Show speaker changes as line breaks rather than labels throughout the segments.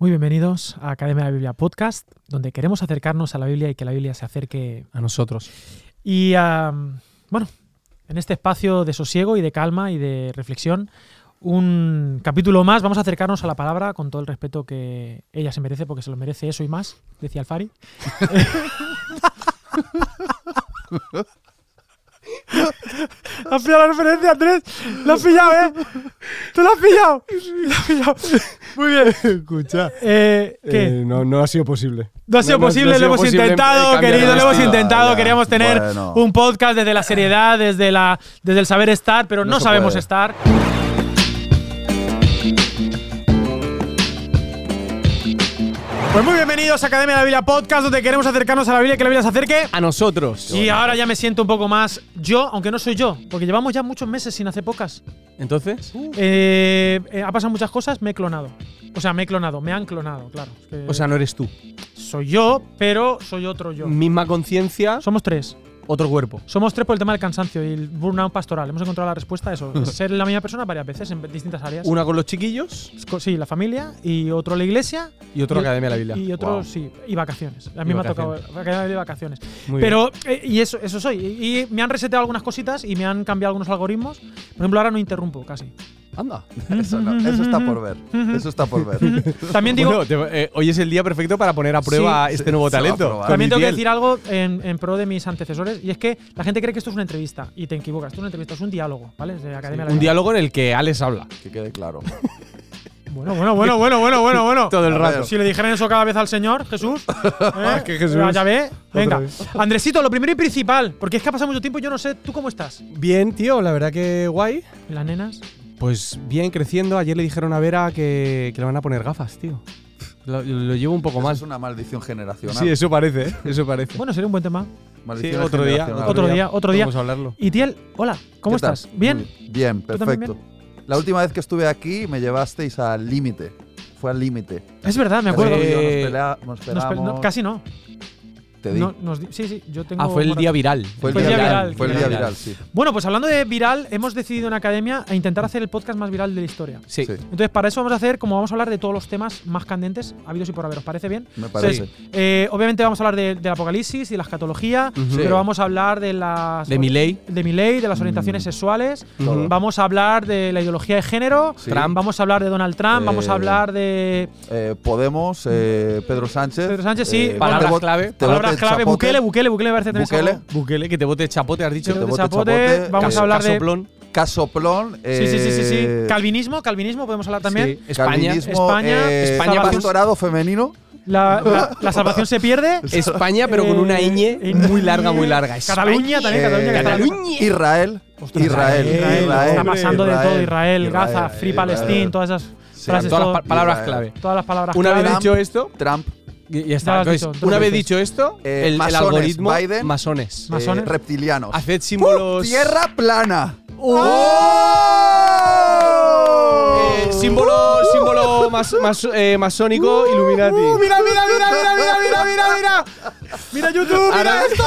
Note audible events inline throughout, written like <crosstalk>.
Muy bienvenidos a Academia de la Biblia Podcast, donde queremos acercarnos a la Biblia y que la Biblia se acerque
a nosotros.
Y bueno, en este espacio de sosiego y de calma y de reflexión, un capítulo más, vamos a acercarnos a la palabra con todo el respeto que ella se merece, porque se lo merece eso y más, decía Alfari. <laughs> ¿Has pillado la referencia, Andrés? ¿Lo has pillado, eh? ¿Tú lo has pillado? ¿Lo has pillado? Muy bien.
Escucha.
Eh, ¿Qué?
Eh, no, no ha sido posible.
No ha sido
No, no,
posible,
no ha
lo
sido
hemos
posible,
intentado, querido, lo hemos intentado.
Ya,
Queríamos tener
bueno.
un podcast desde la seriedad, desde, la, desde el saber estar, pero no,
No
sabemos
puede.
estar. Pues muy bienvenidos a Academia de la Biblia Podcast, donde queremos acercarnos a la Biblia y que la Biblia se acerque.
A nosotros.
Y ahora ya me siento un poco más yo, aunque no soy yo, porque llevamos ya muchos meses sin hacer pocas.
Entonces,
Eh, eh, ha pasado muchas cosas, me he clonado. O sea, me he clonado, me han clonado, claro. Es que
o sea, no eres tú.
soy yo, pero soy otro yo.
Misma conciencia,
Somos tres.
Otro cuerpo.
Somos tres por el tema del cansancio y el burnout pastoral. Hemos encontrado la respuesta a eso. es <laughs> ser la misma persona varias veces en distintas áreas.
Una con los chiquillos
Sí, la familia y otro la iglesia.
y otro
y-
Academia de la Biblia.
Y otro,
Wow.
sí, y vacaciones. A mí me ha tocado. Academia de vacaciones.
Muy
Pero, eh, y eso, eso soy. Y, y me han reseteado algunas cositas y me han cambiado algunos algoritmos. Por ejemplo, ahora no interrumpo casi.
Anda. <laughs>
Eso, no, <laughs> eso está por ver. Eso está por ver. <laughs>
También digo,
Bueno, te- eh, hoy es el día perfecto para poner a prueba
Sí.
este nuevo talento.
También tengo que decir algo en, en pro de mis antecesores, y es que la gente cree que esto es una entrevista, y te equivocas. Esto es una entrevista, es un diálogo, ¿vale? De Academia
Un diálogo en el que Alex habla.
Que quede claro.
Bueno, bueno, bueno, bueno, bueno, bueno, bueno.
Todo el rato.
Si le dijeran eso cada vez al Señor, Jesús. ¿eh?
que Jesús.
Ya, ve. Venga. Andresito, lo primero y principal, porque es que ha pasado mucho tiempo y yo no sé, ¿tú cómo estás?
Bien, tío, la verdad que guay.
¿Y las nenas?
Pues bien, creciendo. Ayer le dijeron a Vera que, que le van a poner gafas, tío. Lo, lo llevo un poco
Eso
mal.
es una maldición generacional.
Sí, eso parece, ¿eh? Eso parece.
Bueno, sería un buen tema.
Sí,
Maldición
otro día.
generacional.
Otro día, otro día.
Vamos a hablarlo.
Y Tiel, hola, ¿cómo estás? ¿Bien?
Bien,
¿Tú también
perfecto. La última vez que estuve aquí me llevasteis al límite. Fue al límite.
Es verdad, me acuerdo.
yo
Eh,
nos, pelea- nos
Nos pe-
pegamos.
no, casi no.
Te di.
No, nos di- sí, sí, yo tengo.
Ah, fue el día viral.
Fue el
fue
día
el día
viral.
viral,
Fue el día viral, sí.
Bueno, pues hablando de viral, hemos decidido en Academia a intentar hacer el podcast más viral de la historia.
Sí.
Sí,
Entonces, para eso vamos a hacer, como vamos a hablar de todos los temas más candentes, habidos y por haber, ¿os parece bien?
me parece.
Entonces, eh, obviamente vamos a hablar de- del apocalipsis y la escatología,
Ujú.
pero vamos a hablar de las
De mi ley.
de mi ley, de las orientaciones
Mm.
sexuales.
Ujú.
Vamos a hablar de la ideología de género.
Sí.
Trump.
Vamos a hablar de Donald Trump. vamos a
Eh,
hablar de
Eh, Podemos, eh, Pedro Sánchez.
Pedro Sánchez, sí.
eh,
Palabras clave.
te
palabras
vote
clave.
chapote.
Bukele, Bukele, Bukele me parece también
Bukele.
Bukele, que te bote chapote, has dicho.
Te
Te
bote
bote
chapote,
chapote,
Vamos a hablar de.
Casoplón.
Casoplón.
Sí, sí, sí, sí, sí.
eh,
Calvinismo, calvinismo, podemos hablar también.
Sí. España.
calvinismo,
España,
eh,
España
pastorado femenino.
La, la- <laughs> la salvación se pierde.
España, pero con una
Eh,
ñ muy larga, muy larga.
Cataluña también,
Eh,
Cataluña.
Cataluña.
Israel.
Ostras,
Israel.
Israel,
Israel.
Está pasando de todo. Israel,
Israel,
Gaza, Free
Israel.
Palestine, todas esas
Sí,
frases.
Todas
todo-
las pa- palabras
Israel.
clave.
todas las palabras
Una vez
clave.
dicho esto,
Trump.
Ya está. Una vez dicho esto,
eh,
el, algoritmo. Masones.
Masones.
Reptilianos.
Haced símbolos.
¡Tierra plana! ¡Oh! ¡Oh!
Eh, símbolo, ¡Uh! símbolo mas, mas, eh, masónico
¡Uh! Illuminati. mira, mira, mira, mira, mira, mira, mira, mira. Mira YouTube, mira
Ahora,
esto.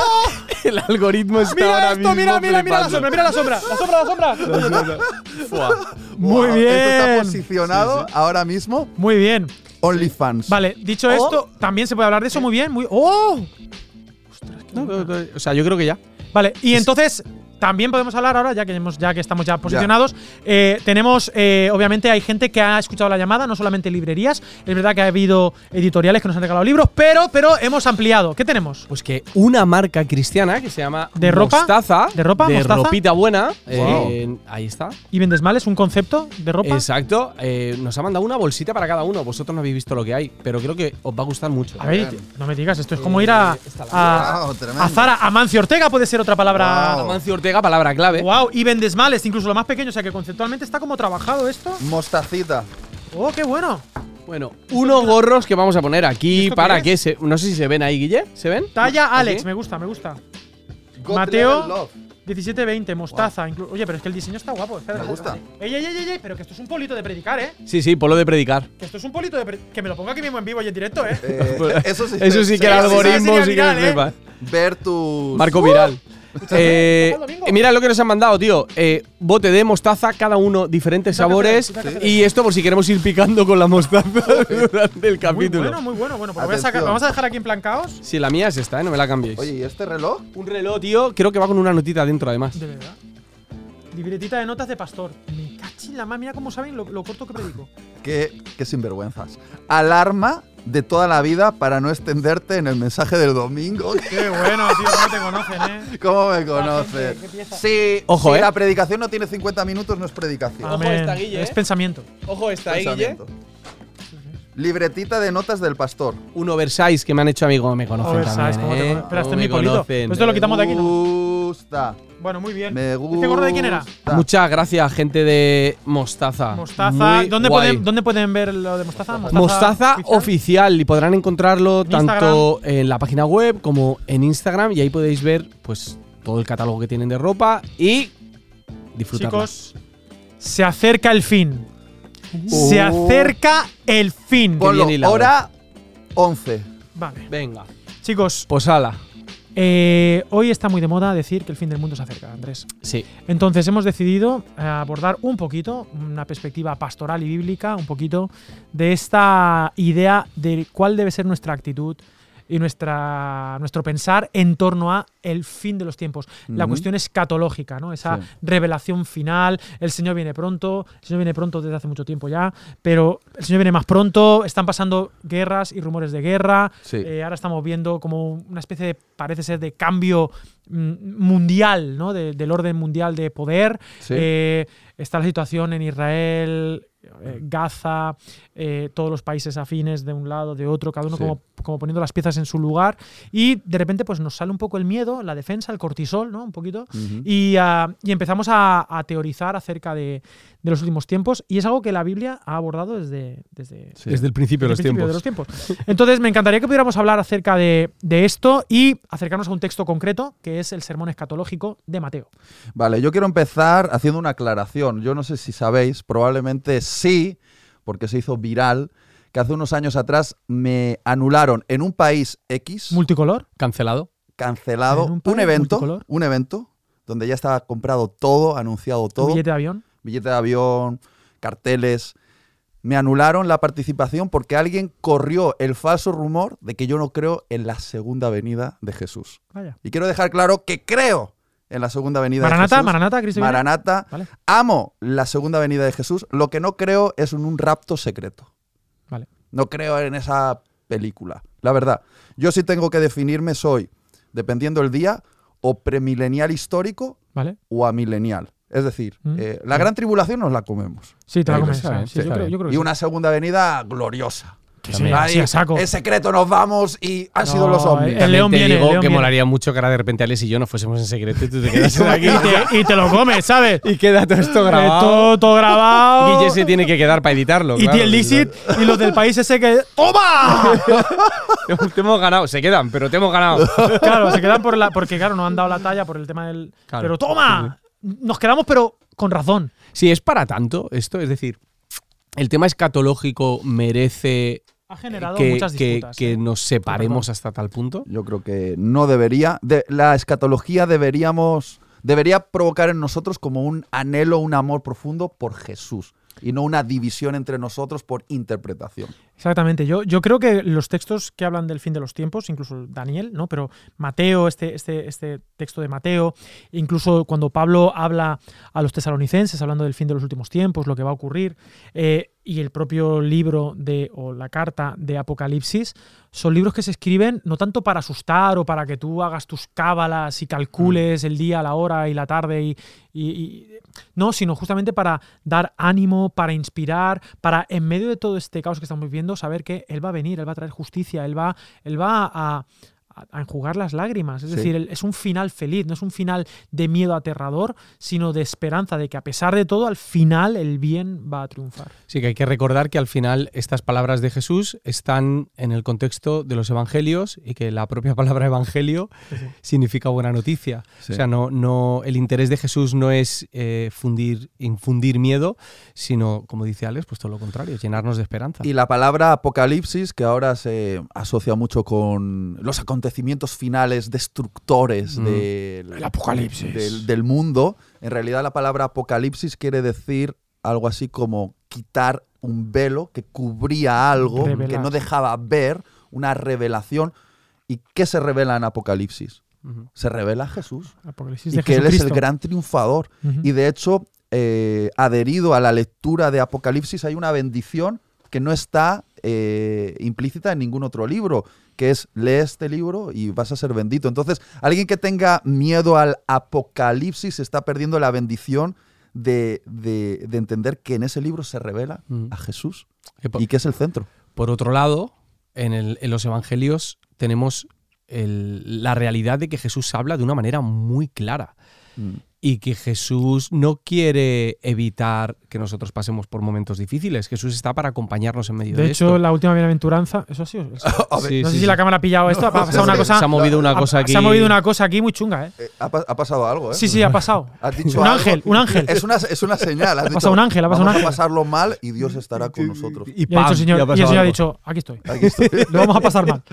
<laughs>
El algoritmo está
Mira
ahora
esto,
mismo
mira, mira, mira la sombra, mira la sombra, la sombra, la sombra. <laughs> <laughs>
Fua.
Muy
Wow,
bien.
Esto está posicionado ahora mismo.
Muy bien.
OnlyFans.
Vale, dicho
Oh.
esto, también se puede hablar de eso muy bien, muy ¡Oh!
No, no, no, o sea, yo creo que ya.
Vale, y entonces también podemos hablar ahora, ya que, hemos, ya que estamos ya posicionados. eh, tenemos, eh, obviamente, hay gente que ha escuchado la llamada, no solamente librerías. Es verdad que ha habido editoriales que nos han regalado libros, pero, pero hemos ampliado. ¿Qué tenemos?
Pues que una marca cristiana que se llama
¿De ropa?
Mostaza,
¿De ropa?
de
¿Mostaza?
ropita buena,
Wow.
eh, ahí está.
¿Y vendes mal? ¿Es un concepto de ropa?
Exacto, eh, nos ha mandado una bolsita para cada uno. Vosotros no habéis visto lo que hay, pero creo que os va a gustar mucho.
A ver, no me digas, esto es como ir a, a, a Zara. Amancio Ortega puede ser otra palabra.
Wow.
Amancio Ortega, palabra clave.
Wow, y vendes mal, es incluso lo más pequeño, o sea que conceptualmente está como trabajado esto.
Mostacita.
Oh, qué bueno.
Bueno, unos gorros que vamos a poner aquí
¿Esto qué
para
es?
que se. No sé si se ven ahí, Guille. ¿Se ven?
Talla. Alex, me gusta, me gusta.
God
Mateo.
Level Love.
1720, mostaza. Oye, pero es que el diseño está guapo. Espera,
Me gusta.
Ey, ey, ey, ey, ey, pero que esto es un polito de predicar, ¿eh?
Sí, sí, polo de predicar.
Que esto es un polito de. Que me lo ponga aquí mismo en vivo y en directo, ¿eh?
Eh, eso sí, <laughs>
Eso sí que el
Eso sí
algoritmo sí que
viral,
me
¿eh?
flipa.
Ver tus.
Marco viral. Eh,
domingo.
mira lo que nos han mandado, tío. Eh, bote de mostaza, cada uno diferentes sabores. Y esto por si queremos ir picando con la mostaza durante el
Muy
capítulo.
bueno, muy bueno. Bueno, pues voy a
Atención.
sacar, vamos a dejar aquí en plan caos.
Sí, la mía es esta, ¿eh? No me la cambiéis.
Oye, ¿y este reloj?
Un reloj, tío, creo que va con una notita dentro, además.
De verdad. Libretita de notas de pastor. Me cachis la más, mira cómo saben lo, lo corto que predico.
Qué, qué sinvergüenzas. Alarma de toda la vida para no extenderte en el mensaje del domingo.
Qué bueno, tío, cómo te conocen, eh. <laughs>
¿Cómo me conoces? Si,
Ojo,
si
¿eh?
la predicación no tiene 50 minutos, no es predicación.
Ojo esta, Guille,
Es
eh.
pensamiento.
Ojo esta,
Pensamiento. Libretita de notas del pastor.
Un oversize que me han hecho amigo, me conocen
Oversize,
también,
¿cómo te
¿eh?
cono- Espera, este
¿Cómo
es mi
me
polito.
conocen?
Pues esto lo quitamos de aquí, ¿no?
Gusta.
Bueno, muy bien.
Me gusta.
¿Este gordo de quién era?
Muchas gracias, gente de Mostaza.
Mostaza.
Muy
¿Dónde
guay.
pueden, ¿Dónde pueden ver lo de Mostaza?
Mostaza oficial y podrán encontrarlo
En
tanto en la página web como en Instagram y ahí podéis ver pues todo el catálogo que tienen de ropa y disfrutarla.
Chicos, se acerca el fin. Se
Oh.
acerca el fin.
Ponlo, hora 11.
Vale.
Venga,
Chicos,
pues ala.
Eh, hoy está muy de moda decir que el fin del mundo se acerca, Andrés.
Sí.
Entonces hemos decidido eh, abordar un poquito, una perspectiva pastoral y bíblica, un poquito de esta idea de cuál debe ser nuestra actitud y nuestra, nuestro pensar en torno a el fin de los tiempos. La cuestión escatológica, ¿no? Esa
Sí.
revelación final. El Señor viene pronto, el Señor viene pronto desde hace mucho tiempo ya, pero el Señor viene más pronto, están pasando guerras y rumores de guerra.
Sí.
Eh, ahora estamos viendo como una especie de, parece ser, de cambio mm, mundial, ¿no? De- del orden mundial de poder.
Sí.
Eh, está la situación en Israel, eh, Gaza, eh, todos los países afines de un lado, de otro, cada uno
Sí.
como, como poniendo las piezas en su lugar. Y de repente pues nos sale un poco el miedo, la defensa, el cortisol, ¿no? Un poquito. Y, ah, y empezamos a, a teorizar acerca de, de los últimos tiempos. Y es algo que la Biblia ha abordado desde, desde,
Sí.
Desde el principio de los
desde el
tiempos.
principio de los tiempos. Entonces, me encantaría que pudiéramos hablar acerca de, de esto y acercarnos a un texto concreto, que es el sermón escatológico de Mateo.
Vale, yo quiero empezar haciendo una aclaración. Yo no sé si sabéis, probablemente sí, porque se hizo viral, que hace unos años atrás me anularon en un país X,
Multicolor.
Cancelado.
cancelado,
un
evento,
multicolor.
un evento donde ya estaba comprado todo, anunciado todo,
Billete de avión.
billete de avión, carteles. Me anularon la participación porque alguien corrió el falso rumor de que yo no creo en la segunda venida de Jesús.
Vaya.
Y quiero dejar claro que creo en la segunda venida de
Maranata,
Jesús.
Maranata, Cristo.
Maranata.
Vale.
Amo la segunda venida de Jesús. Lo que no creo es en un rapto secreto.
Vale.
No creo en esa película. La verdad. Yo sí tengo que definirme, soy, dependiendo el día, o premilenial histórico
Vale.
o amilenial. Es decir,
Mm.
eh, la gran tribulación nos la comemos.
Sí, te la comes.
está
sí,
bien,
sí, yo,
está
creo,
bien.
yo creo que
Y
sí.
una segunda venida gloriosa.
Sí, así a saco.
En secreto nos vamos y han sido los ovnis.
El león
te
viene,
digo
el león
que
viene.
molaría mucho que ahora de repente Alex y yo no fuésemos en secreto y tú te <laughs> quedas aquí.
Y te, y te lo comes, ¿sabes? <laughs>
y queda todo esto
Eh,
grabado.
todo, todo grabado.
Guille se tiene que quedar para editarlo.
y
claro.
el Licit y los del país ese que. ¡Toma! <laughs>
te hemos ganado. Se quedan, pero te hemos ganado.
claro, se quedan por la. Porque, claro, no han dado la talla por el tema del.
Claro.
Pero toma. Nos quedamos, pero con razón.
Si es para tanto esto, es decir, el tema escatológico merece
Ha generado
que,
muchas
que-
disputas.
que
¿eh?
nos separemos hasta tal punto.
Yo creo que no debería. de- la escatología deberíamos. Debería provocar en nosotros como un anhelo, un amor profundo por Jesús. Y no una división entre nosotros por interpretación.
Exactamente. Yo, yo creo que los textos que hablan del fin de los tiempos, incluso Daniel, ¿no? Pero Mateo, este, este, este texto de Mateo, incluso cuando Pablo habla a los tesalonicenses, hablando del fin de los últimos tiempos, lo que va a ocurrir, eh, y el propio libro de, o la carta de Apocalipsis, son libros que se escriben no tanto para asustar o para que tú hagas tus cábalas y calcules el día, la hora y la tarde y, y- y- no, sino justamente para dar ánimo, para inspirar, para en medio de todo este caos que estamos viviendo, saber que Él va a venir, Él va a traer justicia, Él va, él va a, a- a enjugar las lágrimas. Es
Sí.
decir, es un final feliz, no es un final de miedo aterrador, sino de esperanza, de que a pesar de todo, al final el bien va a triunfar.
Sí que hay que recordar que al final estas palabras de Jesús están en el contexto de los evangelios y que la propia <laughs> palabra evangelio significa buena noticia.
Sí.
O sea, no, no, el interés de Jesús no es eh, fundir, infundir miedo, sino, como dice Alex, pues todo lo contrario, llenarnos de esperanza.
Y la palabra apocalipsis, que ahora se asocia mucho con los acontecimientos acontecimientos finales destructores
Mm.
del,
El apocalipsis.
del, del mundo. En realidad la palabra apocalipsis quiere decir algo así como quitar un velo que cubría algo,
Revelar.
que no dejaba ver, una revelación. ¿Y qué se revela en Apocalipsis? Se revela Jesús.
Apocalipsis
Y
de
que Él es el gran triunfador. Y de hecho, eh, adherido a la lectura de Apocalipsis, hay una bendición que no está eh, implícita en ningún otro libro, que es lee este libro y vas a ser bendito. Entonces, alguien que tenga miedo al Apocalipsis está perdiendo la bendición de, de- de entender que en ese libro se revela
Mm.
a Jesús
po-
y que es el centro.
Por otro lado, en, el- en los evangelios tenemos el- la realidad de que Jesús habla de una manera muy clara
Mm.
Y que Jesús no quiere evitar que nosotros pasemos por momentos difíciles. Jesús está para acompañarnos en medio de,
De hecho,
esto.
la última bienaventuranza, eso ha sido. <laughs>
Sí,
no sé
sí,
si
sí.
la cámara ha pillado esto. Ha <laughs> pasado una
sí,
cosa.
Se ha movido una
ha-
cosa aquí.
Se ha movido una cosa aquí muy chunga, ¿eh?
Eh, ha, pa- ha pasado algo, ¿eh?
Sí, sí, ha pasado. <laughs>
Has dicho
Un
algo.
ángel, un ángel.
Es una, es una señal. Has
Ha
dicho,
pasado un ángel, ha pasado un
"Vamos
ángel".
a pasarlo mal y Dios estará con nosotros.
Y,
Y, Señor,
ha
y el Señor ha dicho, aquí estoy.
Aquí estoy.
Lo vamos a pasar mal.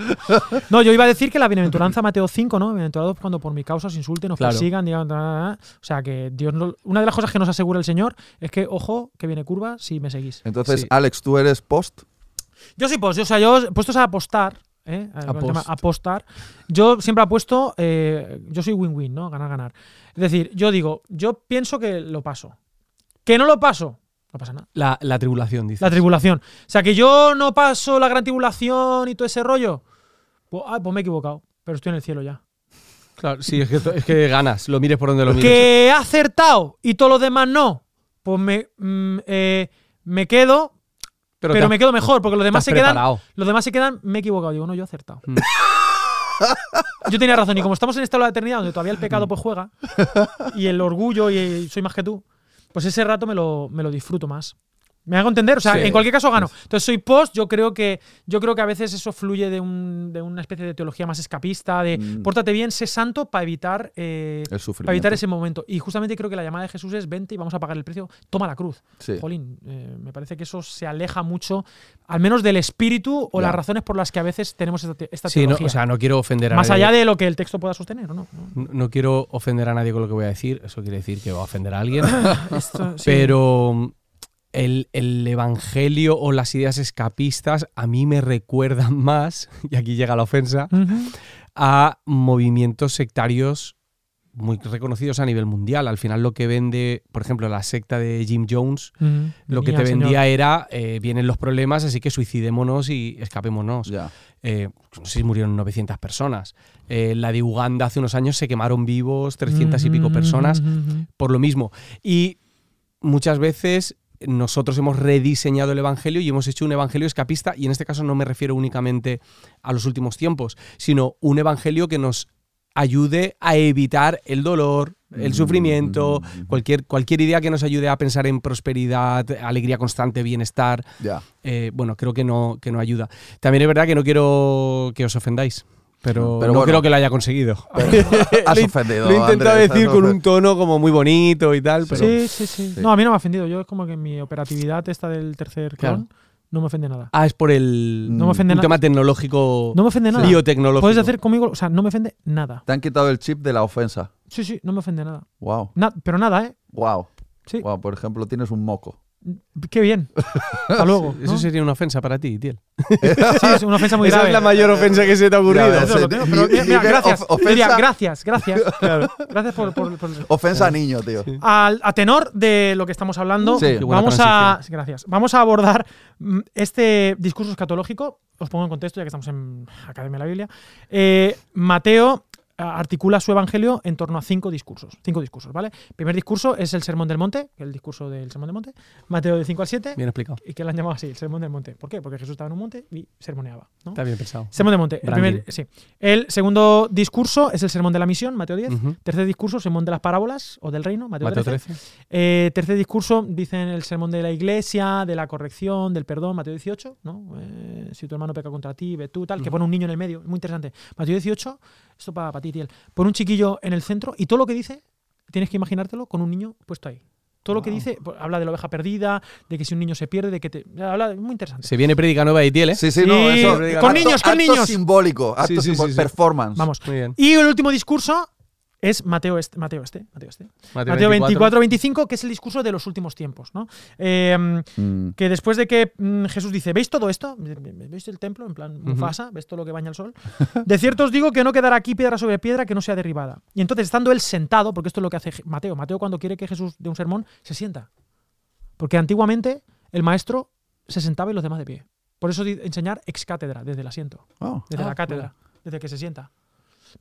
No, yo iba a decir que la bienaventuranza Mateo 5, ¿no? Bienaventurados cuando por mi causa os insulten,
Claro.
persigan, digan. O sea, que Dios no- una de las cosas que nos asegura el Señor es que, ojo, que viene curva si me seguís.
Entonces,
Sí.
Alex, tú eres post.
Yo soy post, o sea, yo puestos a apostar, ¿eh? Tema apostar, yo siempre apuesto, eh, yo soy win-win, ¿no? Ganar, ganar. Es decir, yo digo, yo pienso que lo paso. Que no lo paso, no pasa nada.
La, la tribulación, dice.
La tribulación. O sea, que yo no paso la gran tribulación y todo ese rollo. Pues, ah, pues me he equivocado, pero estoy en el cielo ya.
Claro, sí, es que, es que ganas, lo mires por donde lo mires.
Que he acertado y todos los demás no. Pues me, mm, eh, me quedo, pero,
te has-
me quedo mejor, porque los demás se quedan.
preparado.
Los demás se quedan, me he equivocado. Digo, no, yo he acertado.
Mm.
yo tenía razón. Y como estamos en esta hora de la eternidad, donde todavía el pecado pues juega, y el orgullo y soy más que tú, pues ese rato me lo, me lo disfruto más. ¿Me hago entender? O sea,
Sí.
en cualquier caso gano. Entonces soy post, yo creo que, yo creo que a veces eso fluye de, un- de una especie de teología más escapista, de
Mm.
pórtate bien, sé santo para evitar, eh, para evitar ese momento. Y justamente creo que la llamada de Jesús es vente y vamos a pagar el precio, toma la cruz.
Sí.
Jolín, eh, me parece que eso se aleja mucho, al menos del espíritu o las razones por las que a veces tenemos esta, esta
Sí, no,
teología.
o sea, no quiero ofender a
Más
nadie.
allá de lo que el texto pueda sostener, ¿o no?
No, no quiero ofender a nadie con lo que voy a decir. Eso quiere decir que va a ofender a alguien. <coughs>
Esto.
Pero el, el evangelio o las ideas escapistas a mí me recuerdan <laughs> más, y aquí llega la ofensa, a movimientos sectarios muy reconocidos a nivel mundial. Al final lo que vende, por ejemplo, la secta de Jim Jones, lo que te
Señor.
vendía era, eh, vienen los problemas, así que suicidémonos y escapémonos. Eh, no sé si murieron 900 personas. Eh, la de Uganda hace unos años se quemaron vivos 300 y pico personas por lo mismo. Y muchas veces nosotros hemos rediseñado el Evangelio y hemos hecho un Evangelio escapista, y en este caso no me refiero únicamente a los últimos tiempos, sino un Evangelio que nos ayude a evitar el dolor, el sufrimiento,
mm,
cualquier, cualquier idea que nos ayude a pensar en prosperidad, alegría constante, bienestar, eh, bueno, creo que no, que no ayuda. También es verdad que no quiero que os ofendáis, pero,
Pero
no
bueno.
creo que lo haya conseguido. <laughs> <laughs>
Has ofendido.
Lo he intentado
Andrés,
decir con un tono como muy bonito y tal, pero...
Sí, sí, sí,
Sí.
No, a mí no me ha ofendido. Yo es como que mi operatividad esta del tercer
Claro.
clon no me ofende nada.
Ah, es por el
No
me ofende
un
nada.
tema tecnológico,
No me ofende nada.
biotecnológico.
Puedes hacer conmigo, o sea, no me ofende nada.
Te han quitado el chip de la ofensa.
Sí, sí, no me ofende nada.
Wow.
Na- pero nada, ¿eh?
Wow.
Sí.
Wow, por ejemplo, tienes un moco.
Qué bien. Hasta <laughs> luego.
Eso
¿no?
sería una ofensa para ti, tío.
Sí, es una ofensa muy
Esa
grave.
es la mayor ofensa que se te ha ocurrido.
Eso pero mira, gracias. Diría, gracias, gracias. <laughs> Gracias por, por- por- <laughs>
Ofensa a niño, tío.
Al, a tenor de lo que estamos hablando,
Sí.
Vamos a, gracias, vamos a abordar mm, este discurso escatológico. Os pongo en contexto, ya que estamos en Academia de la Biblia. Eh, Mateo articula su evangelio en torno a cinco discursos. Cinco discursos, ¿vale? Primer discurso es el Sermón del Monte, el discurso del Sermón del Monte. Mateo de 5 al 7.
Bien explicado.
Y que lo han llamado así, el Sermón del Monte. ¿Por qué? Porque Jesús estaba en un monte y sermoneaba. ¿no?
Está bien pensado.
Sermón del Monte. El, primer- sí. el segundo discurso es el Sermón de la Misión, Mateo 10.
Ujú.
Tercer discurso, Sermón de las Parábolas o del Reino, Mateo,
Mateo
13.
13.
Eh, tercer discurso, dicen el sermón de la iglesia, de la corrección, del perdón, Mateo 18, ¿no? Eh, si tu hermano peca contra ti, ve tú, tal, que pone un niño en el medio, muy interesante. Mateo 18, esto para ti, Tiel. Pone un chiquillo en el centro y todo lo que dice, tienes que imaginártelo con un niño puesto ahí. Todo lo que dice, pues, habla de la oveja perdida, de que si un niño se pierde, de que te. Habla, muy interesante.
Se viene prédica nueva de Itiel, ¿eh?
Sí, sí, no, eso.
con
acto-
niños, con
acto
niños.
simbólico, acto
Sí, sí, sí,
simbólico,
sí.
performance.
Vamos.
Muy bien.
Y el último discurso es Mateo este, Mateo este, Mateo este.
Mateo
Mateo 24-25, que es el discurso de los últimos tiempos, ¿no? Eh,
Mm.
que después de que mm, Jesús dice, ¿veis todo esto? ¿Veis el templo? En plan. Mufasa, ¿ves todo lo que baña el sol? De cierto os digo que no quedará aquí piedra sobre piedra que no sea derribada. Y entonces, estando él sentado, porque esto es lo que hace Mateo, Mateo cuando quiere que Jesús dé un sermón, se sienta. Porque antiguamente el maestro se sentaba y los demás de pie. Por eso enseñar ex cátedra, desde el asiento,
Oh,
desde
Ah,
la cátedra, desde que se sienta.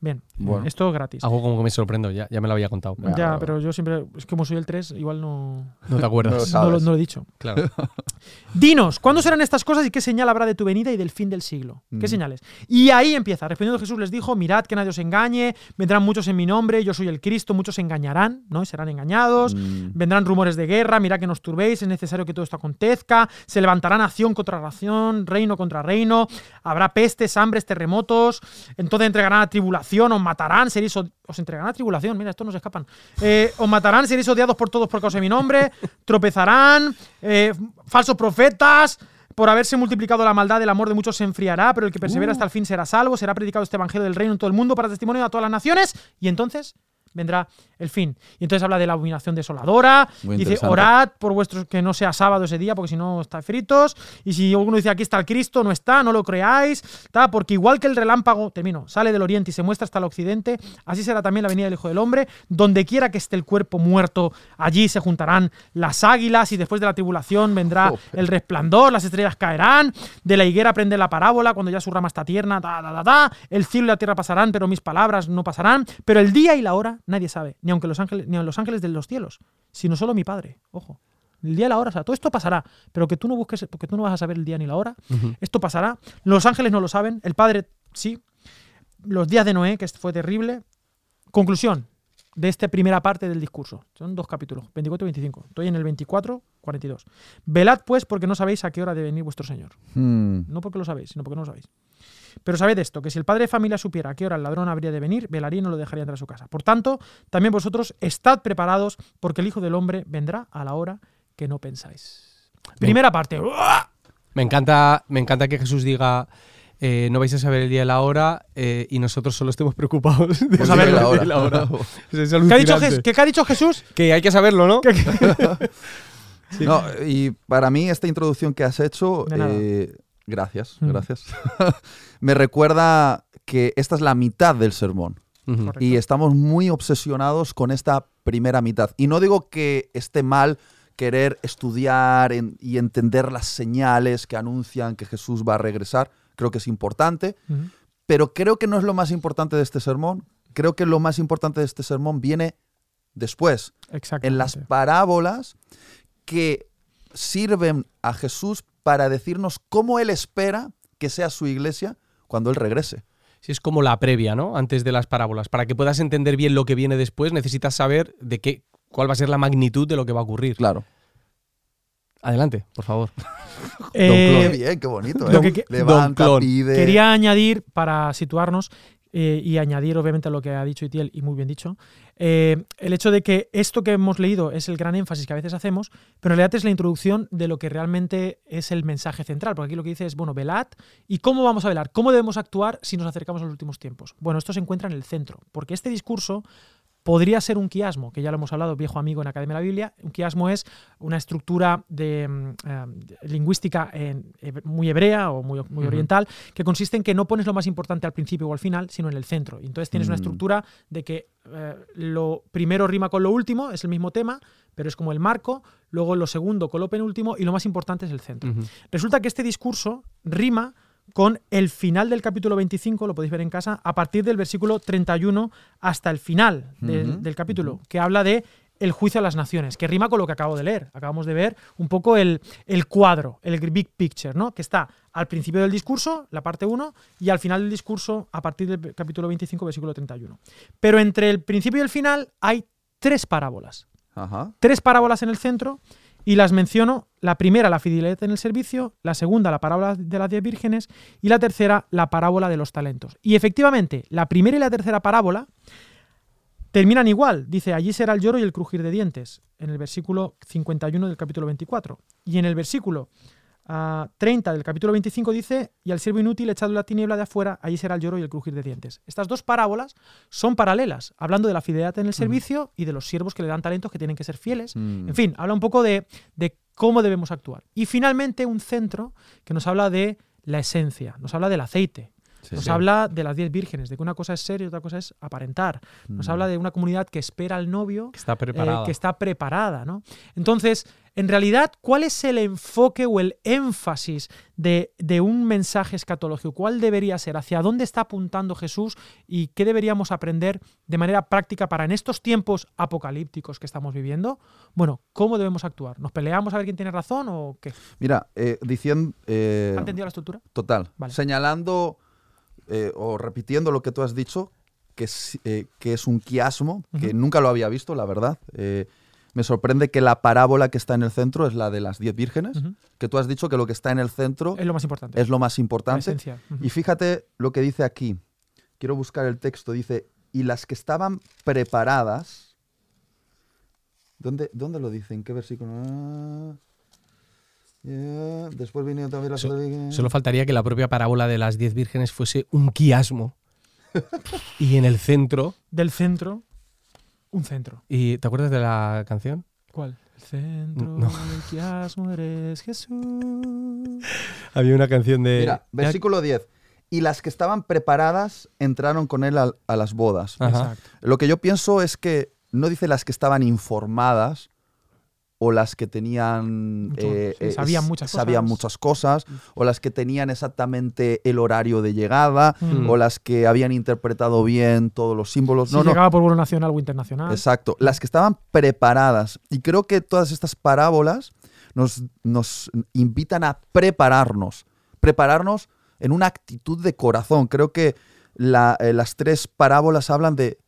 Bien,
Bueno.
gratis.
Algo como que me sorprendo, ya, ya me lo había contado.
Bueno.
ya,
Claro.
pero yo siempre, es que como soy el 3, igual no,
No te acuerdas.
No lo
no, lo,
sabes.
no lo he dicho.
Claro. <laughs>
Dinos, ¿cuándo serán estas cosas y qué señal habrá de tu venida y del fin del siglo? ¿Qué
Mm.
señales? Y ahí empieza. Respondiendo Jesús les dijo, mirad que nadie os engañe, vendrán muchos en mi nombre, yo soy el Cristo, muchos se engañarán, ¿no? Y serán engañados.
Mm.
Vendrán rumores de guerra, mirad que no os turbéis, es necesario que todo esto acontezca. Se levantará nación contra nación, reino contra reino. Habrá pestes, hambres, terremotos. Entonces entregarán a tribulación, os matarán, seréis os entregarán a tribulación. Mira, estos no se escapan. Eh, os matarán, seréis odiados por todos por causa de mi nombre. <laughs> Tropezarán, eh, falsos profetas. Por haberse multiplicado la maldad, el amor de muchos se enfriará, pero el que persevera hasta el fin será salvo. Será predicado este evangelio del reino en todo el mundo para testimonio a todas las naciones. Y entonces vendrá el fin. Y entonces habla de la abominación desoladora.
Muy
dice, orad por vuestros que no sea sábado ese día, porque si no está fritos. Y si alguno dice, aquí está el Cristo, no está, no lo creáis. ta, Porque igual que el relámpago, termino, sale del oriente y se muestra hasta el occidente, así será también la venida del Hijo del Hombre. Donde quiera que esté el cuerpo muerto, allí se juntarán las águilas y después de la tribulación vendrá el resplandor, las estrellas caerán, de la higuera prende la parábola cuando ya su rama está tierna, ta, ta, ta, ta. el cielo y la tierra pasarán, pero mis palabras no pasarán, pero el día y la hora nadie sabe, ni aunque los ángeles, ni los ángeles de los cielos, sino solo mi Padre, ojo. El día y la hora, o sea, todo esto pasará, pero que tú no busques, porque tú no vas a saber el día ni la hora, esto pasará. Los ángeles no lo saben, el Padre sí. Los días de Noé, que fue terrible. Conclusión de esta primera parte del discurso. Son dos capítulos, 24 y 25. Estoy en el 24, 42. Velad pues porque no sabéis a qué hora debe venir vuestro Señor.
Mm.
No porque lo sabéis, sino porque no lo sabéis. Pero sabed esto, que si el padre de familia supiera a qué hora el ladrón habría de venir, velaría y no lo dejaría entrar a su casa. Por tanto, también vosotros estad preparados, porque el Hijo del Hombre vendrá a la hora que no pensáis. Primera parte.
Me encanta, me encanta que Jesús diga. Eh, no vais a saber el día y la hora eh, y nosotros solo estemos preocupados de
Pues
saber
la
día y la
hora. <laughs>
hora. Es
¿Qué ha, dicho
alucinante.
Jes- qué ha dicho Jesús?
Que hay que saberlo, ¿no? <laughs>
No, y para mí esta introducción que has hecho, eh, gracias,
Mm.
gracias, <laughs> me recuerda que esta es la mitad del sermón y estamos muy obsesionados con esta primera mitad. Y no digo que esté mal querer estudiar en- y entender las señales que anuncian que Jesús va a regresar, creo que es importante, pero creo que no es lo más importante de este sermón. Creo que lo más importante de este sermón viene después,
Exacto.
en las parábolas que sirven a Jesús para decirnos cómo Él espera que sea su iglesia cuando Él regrese.
Sí, es como la previa, ¿no? Antes de las parábolas. Para que puedas entender bien lo que viene después, necesitas saber de qué, cuál va a ser la magnitud de lo que va a ocurrir.
Claro.
Adelante, por favor. <laughs>
Eh,
qué bien, qué bonito. ¿eh?
que
Levanta,
Don Clon.
pide.
Quería añadir, para situarnos, eh, y añadir obviamente a lo que ha dicho Itiel, y muy bien dicho, eh, el hecho de que esto que hemos leído es el gran énfasis que a veces hacemos, pero en realidad es la introducción de lo que realmente es el mensaje central, porque aquí lo que dice es, bueno, velad, ¿y cómo vamos a velar? ¿Cómo debemos actuar si nos acercamos a los últimos tiempos? Bueno, esto se encuentra en el centro, porque este discurso podría ser un quiasmo, que ya lo hemos hablado, viejo amigo en Academia de la Biblia. Un quiasmo es una estructura de, mm, eh, lingüística en- heb- muy hebrea o muy, oriental, que consiste en que no pones lo más importante al principio o al final, sino en el centro. Y entonces tienes una
Mm.
estructura de que eh, lo primero rima con lo último, es el mismo tema, pero es como el marco, luego lo segundo con lo penúltimo y lo más importante es el centro. Resulta que este discurso rima con el final del capítulo 25, lo podéis ver en casa, a partir del versículo 31 hasta el final del, capítulo, que habla de el juicio a las naciones, que rima con lo que acabo de leer. Acabamos de ver un poco el, el cuadro, el big picture, ¿no? Que está al principio del discurso, la parte 1, y al final del discurso, a partir del capítulo 25, versículo 31. Pero entre el principio y el final hay tres parábolas
Ajá.
tres parábolas en el centro y las menciono. La primera, la fidelidad en el servicio, la segunda, la parábola de las diez vírgenes y la tercera, la parábola de los talentos. Y efectivamente, la primera y la tercera parábola terminan igual. Dice, allí será el lloro y el crujir de dientes. en el versículo 51 del capítulo 24. Y en el versículo ah, 30 del capítulo 25 dice, y al siervo inútil echado en la tiniebla de afuera, allí será el lloro y el crujir de dientes. Estas dos parábolas son paralelas, hablando de la fidelidad en el servicio y de los siervos que le dan talentos que tienen que ser fieles.
Mm.
En fin, habla un poco de, de cómo debemos actuar. Y finalmente un centro que nos habla de la esencia, nos habla del aceite,
Sí.
nos
Sí.
habla de las diez vírgenes, de que una cosa es ser y otra cosa es aparentar. Nos
Mm.
habla de una comunidad que espera al novio,
Que está
eh,
preparada.
que está preparada. ¿no? Entonces, en realidad, ¿cuál es el enfoque o el énfasis de, de un mensaje escatológico? ¿Cuál debería ser? ¿Hacia dónde está apuntando Jesús? ¿Y qué deberíamos aprender de manera práctica para en estos tiempos apocalípticos que estamos viviendo? Bueno, ¿cómo debemos actuar? ¿Nos peleamos a ver quién tiene razón o qué?
Mira, eh, diciendo. eh,
¿Ha entendido la estructura?
Total.
Vale.
Señalando eh, o repitiendo lo que tú has dicho, que es, eh, que es un quiasmo, que nunca lo había visto, la verdad. Me sorprende que la parábola que está en el centro es la de las diez vírgenes, que tú has dicho que lo que está en el centro
Es lo más importante.
es lo más
la
importante. Y fíjate lo que dice aquí. Quiero buscar el texto. Dice, y las que estaban preparadas... ¿Dónde, dónde lo dice? ¿En qué versículo? Ah, yeah, Después vinieron también las...
So-
otras vírgenes.
Solo faltaría que la propia parábola de las diez vírgenes fuese un quiasmo. <laughs> y en el centro.
Del centro, un centro.
¿Y te acuerdas de la canción?
¿Cuál? El centro
No.
del quiasmo eres Jesús.
Había una canción de.
Mira, versículo 10. Y las que estaban preparadas entraron con él al- a, las bodas.
Ajá.
Exacto.
Lo que yo pienso es que no dice las que estaban informadas o las que tenían... Eh,
sí,
eh,
sabían muchas
sabían
cosas.
muchas cosas, o las que tenían exactamente el horario de llegada,
Mm.
o las que habían interpretado bien todos los símbolos.
Si
No, no,
llegaba por vuelo nacional o internacional.
Exacto, las que estaban preparadas. Y creo que todas estas parábolas nos, nos invitan a prepararnos, prepararnos en una actitud de corazón. Creo que la- eh, las tres parábolas hablan de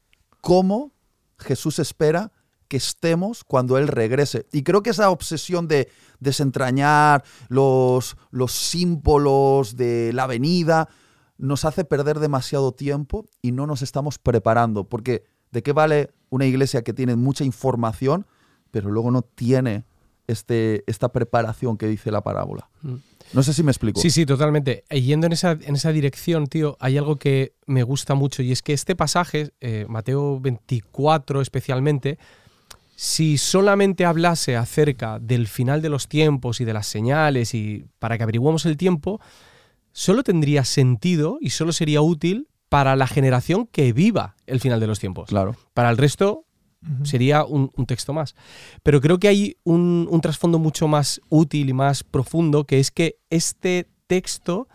cómo Jesús espera que estemos cuando Él regrese. Y creo que esa obsesión de desentrañar los, los símbolos de la venida nos hace perder demasiado tiempo y no nos estamos preparando. Porque ¿de qué vale una iglesia que tiene mucha información, pero luego no tiene este, esta preparación que dice la parábola?
Mm.
No sé si me explico.
Sí, sí, totalmente. Yendo en esa, en esa dirección, tío, hay algo que me gusta mucho y es que este pasaje, eh, Mateo 24 especialmente, si solamente hablase acerca del final de los tiempos y de las señales y para que averiguemos el tiempo, solo tendría sentido y solo sería útil para la generación que viva el final de los tiempos.
Claro.
Para el resto sería un, un texto más. Pero creo que hay un, un trasfondo mucho más útil y más profundo, que es que este texto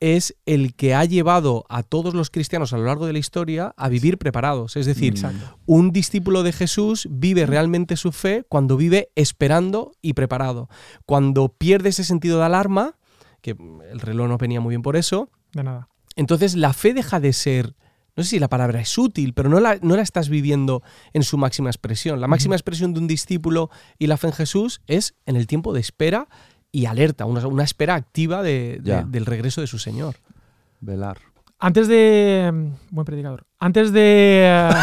es el que ha llevado a todos los cristianos a lo largo de la historia a vivir preparados. Es decir,
Exacto.
un discípulo de Jesús vive realmente su fe cuando vive esperando y preparado. Cuando pierde ese sentido de alarma, que el reloj no venía muy bien por eso,
De nada.
entonces la fe deja de ser, no sé si la palabra es útil, pero no la, no la estás viviendo en su máxima expresión. La máxima expresión de un discípulo y la fe en Jesús es en el tiempo de espera y alerta, una, una espera activa de- del regreso de su Señor.
Velar.
Antes de. mm, Buen predicador. Antes de. eh, <laughs>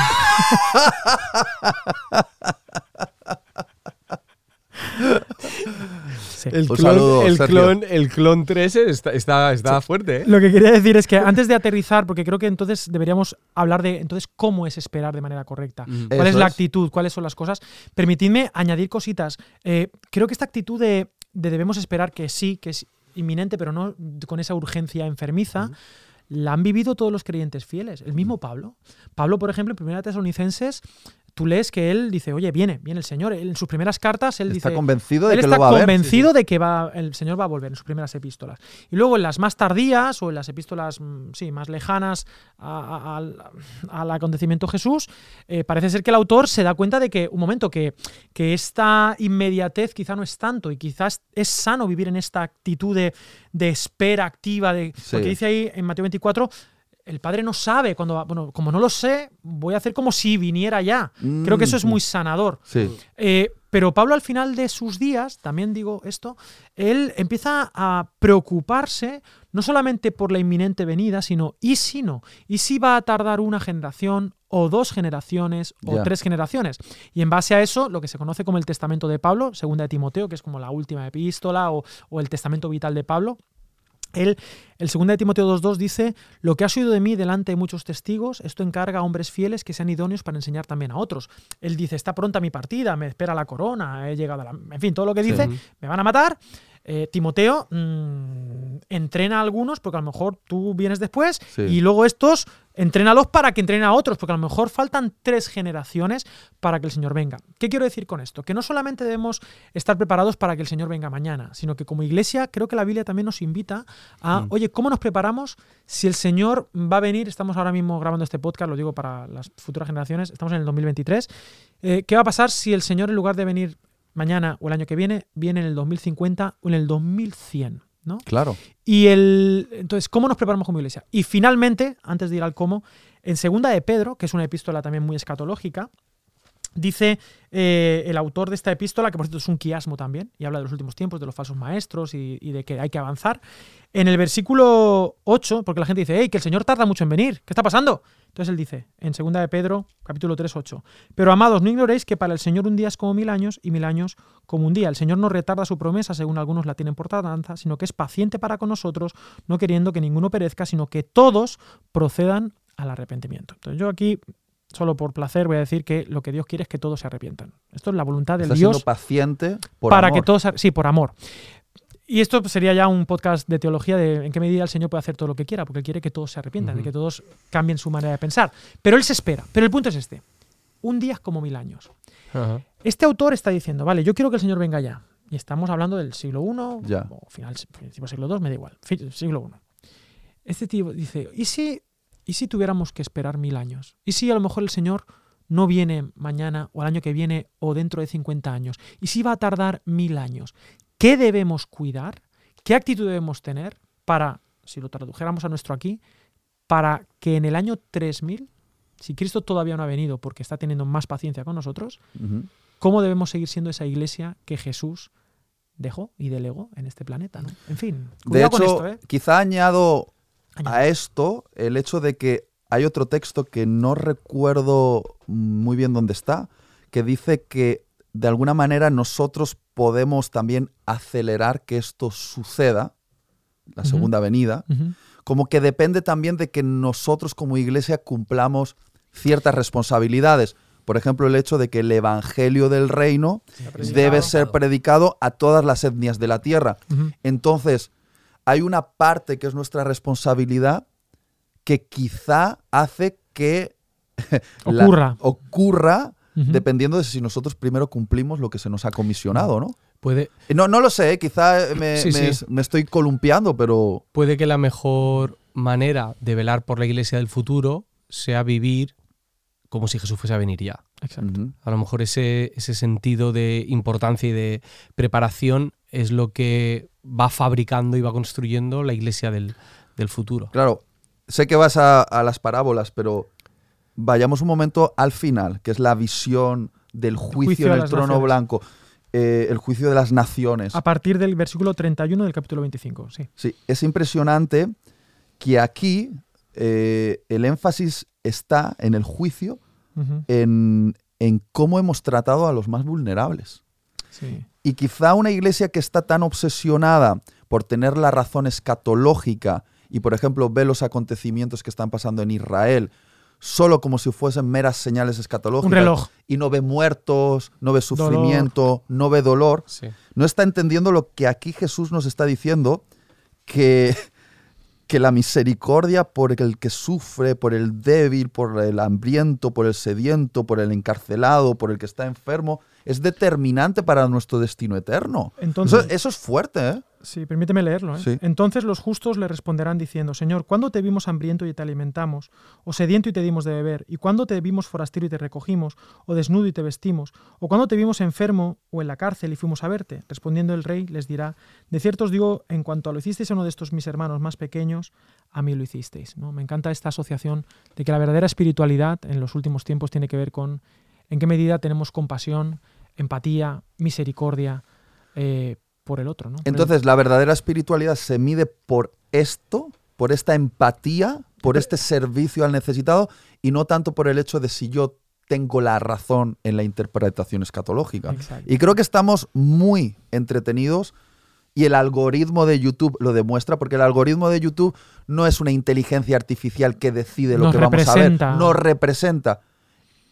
Sí.
El clon,
saludo,
el clon, el clon 3 está, está, está fuerte, ¿eh?
Lo que quería decir es que antes de aterrizar, porque creo que entonces deberíamos hablar de entonces cómo es esperar de manera correcta.
Mm.
¿Cuál es la
es.
actitud? ¿Cuáles son las cosas? Permitidme añadir cositas. Eh, creo que esta actitud de, de debemos esperar que sí, que es inminente, pero no con esa urgencia enfermiza, la han vivido todos los creyentes fieles. El mismo Pablo. Pablo, por ejemplo, en Primera Tesalonicenses, tú lees que él dice, oye, viene, viene el Señor. Él, en sus primeras cartas, él
Está
dice,
convencido de
él
que
está
lo va a ver.
convencido de que va, el Señor va a volver en sus primeras epístolas. Y luego en las más tardías o en las epístolas mm, sí, más lejanas a- a- al, al acontecimiento Jesús, eh, parece ser que el autor se da cuenta de que, un momento, que, que esta inmediatez quizá no es tanto y quizás es sano vivir en esta actitud de, de espera activa, de,
Sí.
porque dice ahí en Mateo 24, el padre no sabe cuando va, bueno, como no lo sé, voy a hacer como si viniera ya. Creo que eso es
Mm.
muy sanador.
Sí.
Eh, pero Pablo al final de sus días, también digo esto, él empieza a preocuparse no solamente por la inminente venida, sino ¿y si no? ¿Y si va a tardar una generación o dos generaciones o tres generaciones. Y en base a eso, lo que se conoce como el testamento de Pablo, segunda de Timoteo, que es como la última epístola, o, o el testamento vital de Pablo, él, el 2 de Timoteo 2.2 dice, lo que has oído de mí delante de muchos testigos, esto encarga a hombres fieles que sean idóneos para enseñar también a otros. Él dice, está pronta mi partida, me espera la corona, he llegado a la... En fin, todo lo que dice, me van a matar. Eh, Timoteo mm, entrena a algunos porque a lo mejor tú vienes después
Sí.
y luego estos entrénalos para que entrenen a otros porque a lo mejor faltan tres generaciones para que el Señor venga. ¿Qué quiero decir con esto? Que no solamente debemos estar preparados para que el Señor venga mañana, sino que como iglesia creo que la Biblia también nos invita a,
Mm.
oye, ¿cómo nos preparamos si el Señor va a venir? Estamos ahora mismo grabando este podcast, lo digo para las futuras generaciones, estamos en el 2023. Eh, ¿Qué va a pasar si el Señor en lugar de venir mañana o el año que viene, viene en el 2050 o en el 2100? ¿no?
Claro.
Y el. Entonces, ¿cómo nos preparamos como iglesia? Y finalmente, antes de ir al cómo, en segunda de Pedro, que es una epístola también muy escatológica, dice eh, el autor de esta epístola, que por cierto es un quiasmo también, y habla de los últimos tiempos, de los falsos maestros y, de que hay que avanzar. En el versículo 8, porque la gente dice, hey, que el Señor tarda mucho en venir, ¿qué está pasando? Entonces él dice, en segunda de Pedro, capítulo 3, 8, pero amados, no ignoréis que para el Señor un día es como mil años y mil años como un día. El Señor no retarda su promesa, según algunos la tienen por tardanza, sino que es paciente para con nosotros, no queriendo que ninguno perezca, sino que todos procedan al arrepentimiento. Entonces yo aquí, solo por placer, voy a decir que lo que Dios quiere es que todos se arrepientan. Esto es la voluntad del Dios
siendo paciente por
para
amor.
que todos... Sí, por amor. Y esto pues, sería ya un podcast de teología de en qué medida el Señor puede hacer todo lo que quiera, porque Él quiere que todos se arrepientan,
Ujú.
y que todos cambien su manera de pensar. Pero Él se espera. Pero el punto es este. Un día es como mil años. Este autor está diciendo, vale, yo quiero que el Señor venga ya. Y estamos hablando del siglo I,
Ya.
o final, principio del siglo II, me da igual. Siglo I. Este tío dice, ¿y si, ¿y si tuviéramos que esperar mil años? ¿Y si a lo mejor el Señor no viene mañana o el año que viene o dentro de 50 años? ¿Y si va a tardar mil años? ¿Qué debemos cuidar? ¿Qué actitud debemos tener para, si lo tradujéramos a nuestro aquí, para que en el año 3000, si Cristo todavía no ha venido porque está teniendo más paciencia con nosotros, cómo debemos seguir siendo esa iglesia que Jesús dejó y delegó en este planeta. ¿no? En fin,
De hecho,
con esto, ¿eh?
quizá añado. A esto el hecho de que hay otro texto que no recuerdo muy bien dónde está, que dice que de alguna manera nosotros podemos también acelerar que esto suceda, la segunda venida, como que depende también de que nosotros como iglesia cumplamos ciertas responsabilidades. Por ejemplo, el hecho de que el evangelio del reino debe ser predicado a todas las etnias de la tierra. Entonces, hay una parte que es nuestra responsabilidad que quizá hace que <laughs>
Ocurra.
ocurra dependiendo de si nosotros primero cumplimos lo que se nos ha comisionado, ¿no?
Puede,
Y No, no lo sé, ¿eh? quizá me,
Sí,
me-
sí.
me estoy columpiando, pero
puede que la mejor manera de velar por la iglesia del futuro sea vivir como si Jesús fuese a venir ya.
Exacto.
A lo mejor ese, ese sentido de importancia y de preparación es lo que va fabricando y va construyendo la iglesia del, del futuro.
claro, sé que vas a, a las parábolas, pero vayamos un momento al final, que es la visión del juicio,
juicio
en el trono
naciones.
blanco, eh, el juicio de las naciones.
A partir del versículo 31 del capítulo 25, sí.
Sí, es impresionante que aquí eh, el énfasis está en el juicio, en, en cómo hemos tratado a los más vulnerables.
Sí.
Y quizá una iglesia que está tan obsesionada por tener la razón escatológica y, por ejemplo, ve los acontecimientos que están pasando en Israel solo como si fuesen meras señales escatológicas
Un reloj.
y no ve muertos, no ve sufrimiento, no ve dolor,
Sí.
no está entendiendo lo que aquí Jesús nos está diciendo, que, <laughs> que la misericordia por el que sufre, por el débil, por el hambriento, por el sediento, por el encarcelado, por el que está enfermo, es determinante para nuestro destino eterno.
Entonces,
eso, eso es fuerte, ¿eh?
Sí, permíteme leerlo. ¿eh?
Sí.
Entonces los justos le responderán diciendo, Señor, ¿cuándo te vimos hambriento y te alimentamos? ¿O sediento y te dimos de beber? ¿Y cuándo te vimos forastero y te recogimos? ¿O desnudo y te vestimos? ¿O cuándo te vimos enfermo o en la cárcel y fuimos a verte? Respondiendo el rey les dirá, de cierto os digo, en cuanto a lo hicisteis a uno de estos mis hermanos más pequeños, a mí lo hicisteis. ¿no? Me encanta esta asociación de que la verdadera espiritualidad en los últimos tiempos tiene que ver con en qué medida tenemos compasión, empatía, misericordia eh, por el otro. ¿no? Por el-
Entonces, la verdadera espiritualidad se mide por esto, por esta empatía, por este servicio al necesitado y no tanto por el hecho de si yo tengo la razón en la interpretación escatológica.
Exacto.
Y creo que estamos muy entretenidos y el algoritmo de YouTube lo demuestra, porque el algoritmo de YouTube no es una inteligencia artificial que decide lo
Nos
que vamos a ver, nos representa.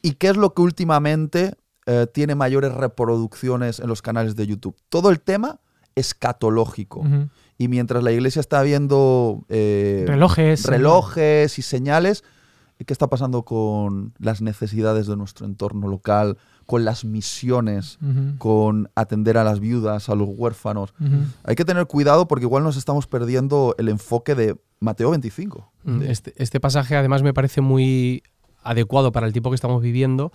¿Y qué es lo que últimamente eh, tiene mayores reproducciones en los canales de YouTube? Todo el tema escatológico.
Ujú.
Y mientras la iglesia está viendo eh,
Relojes.
relojes y señales, ¿qué está pasando con las necesidades de nuestro entorno local, con las misiones, con atender a las viudas, a los huérfanos? Hay que tener cuidado porque igual nos estamos perdiendo el enfoque de Mateo 25.
Mm,
De-
Este, este pasaje además me parece muy adecuado para el tiempo que estamos viviendo,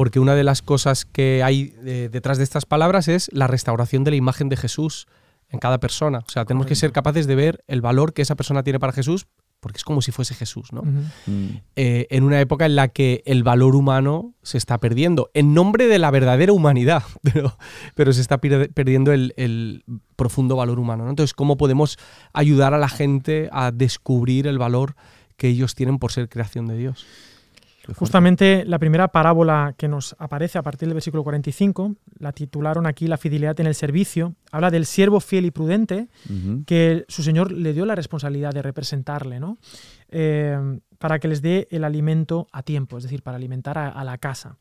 porque una de las cosas que hay eh, detrás de estas palabras es la restauración de la imagen de Jesús en cada persona. O sea, tenemos que ser capaces de ver el valor que esa persona tiene para Jesús, porque es como si fuese Jesús, ¿no?
Mm.
Eh, en una época en la que el valor humano se está perdiendo, en nombre de la verdadera humanidad, <laughs> pero, pero se está perdiendo el, el profundo valor humano. ¿no? Entonces, ¿cómo podemos ayudar a la gente a descubrir el valor que ellos tienen por ser creación de Dios?
Justamente la primera parábola que nos aparece a partir del versículo 45, la titularon aquí La fidelidad en el servicio, habla del siervo fiel y prudente que su señor le dio la responsabilidad de representarle, ¿no? Eh, para que les dé el alimento a tiempo, es decir, para alimentar a, a la casa.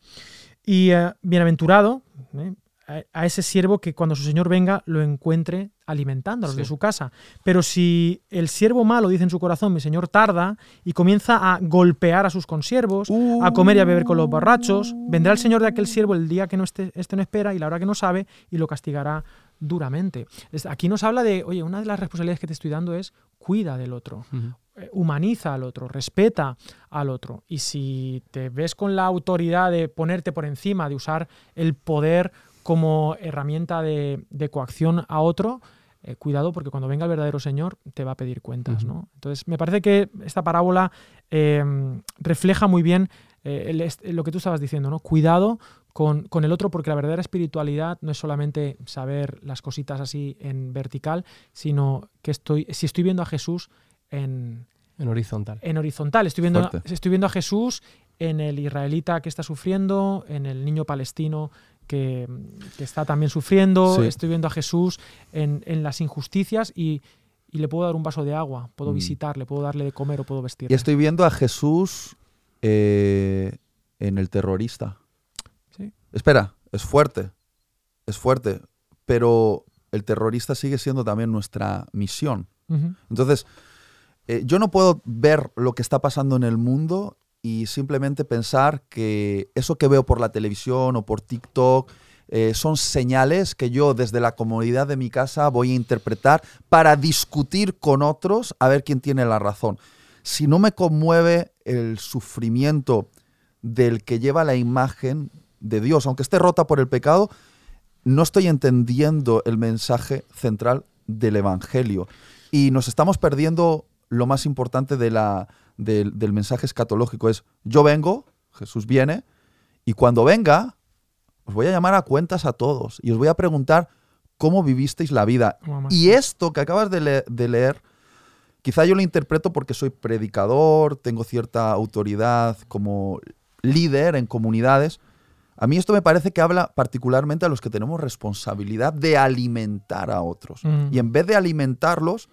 Y eh, bienaventurado ¿eh? A, a ese siervo que cuando su señor venga lo encuentre alimentando a los de su casa. Pero si el siervo malo dice en su corazón, mi señor tarda, y comienza a golpear a sus consiervos, a comer y a beber con los borrachos, vendrá el señor de aquel siervo el día que no esté, este no espera y la hora que no sabe y lo castigará duramente. Aquí nos habla de, oye, una de las responsabilidades que te estoy dando es cuida del otro, eh, humaniza al otro, respeta al otro. Y si te ves con la autoridad de ponerte por encima, de usar el poder como herramienta de, de coacción a otro, eh, cuidado porque cuando venga el verdadero Señor te va a pedir cuentas. ¿no? Entonces, me parece que esta parábola eh, refleja muy bien eh, el lo que tú estabas diciendo, ¿no? Cuidado con, con el otro, porque la verdadera espiritualidad no es solamente saber las cositas así en vertical, sino que estoy, si estoy viendo a Jesús en,
En horizontal.
en horizontal, estoy viendo,
Fuerte.
estoy viendo a Jesús en el israelita que está sufriendo, en el niño palestino que, que está también sufriendo,
Sí.
estoy viendo a Jesús en, en las injusticias y, y le puedo dar un vaso de agua, puedo
Mm.
visitarle, puedo darle de comer o puedo vestirle.
Y estoy viendo a Jesús eh, en el terrorista.
Sí.
Espera, es fuerte, es fuerte, pero el terrorista sigue siendo también nuestra misión. Entonces, eh, yo no puedo ver lo que está pasando en el mundo y simplemente pensar que eso que veo por la televisión o por TikTok eh, son señales que yo desde la comodidad de mi casa voy a interpretar para discutir con otros a ver quién tiene la razón. Si no me conmueve el sufrimiento del que lleva la imagen de Dios, aunque esté rota por el pecado, no estoy entendiendo el mensaje central del Evangelio. Y nos estamos perdiendo lo más importante de la, del, del mensaje escatológico. Es, yo vengo, Jesús viene, y cuando venga, os voy a llamar a cuentas a todos y os voy a preguntar cómo vivisteis la vida.
Mamá.
Y esto que acabas de, le- de leer, quizá yo lo interpreto porque soy predicador, tengo cierta autoridad como líder en comunidades. A mí esto me parece que habla particularmente a los que tenemos responsabilidad de alimentar a otros.
Mm.
Y en vez de alimentarlos,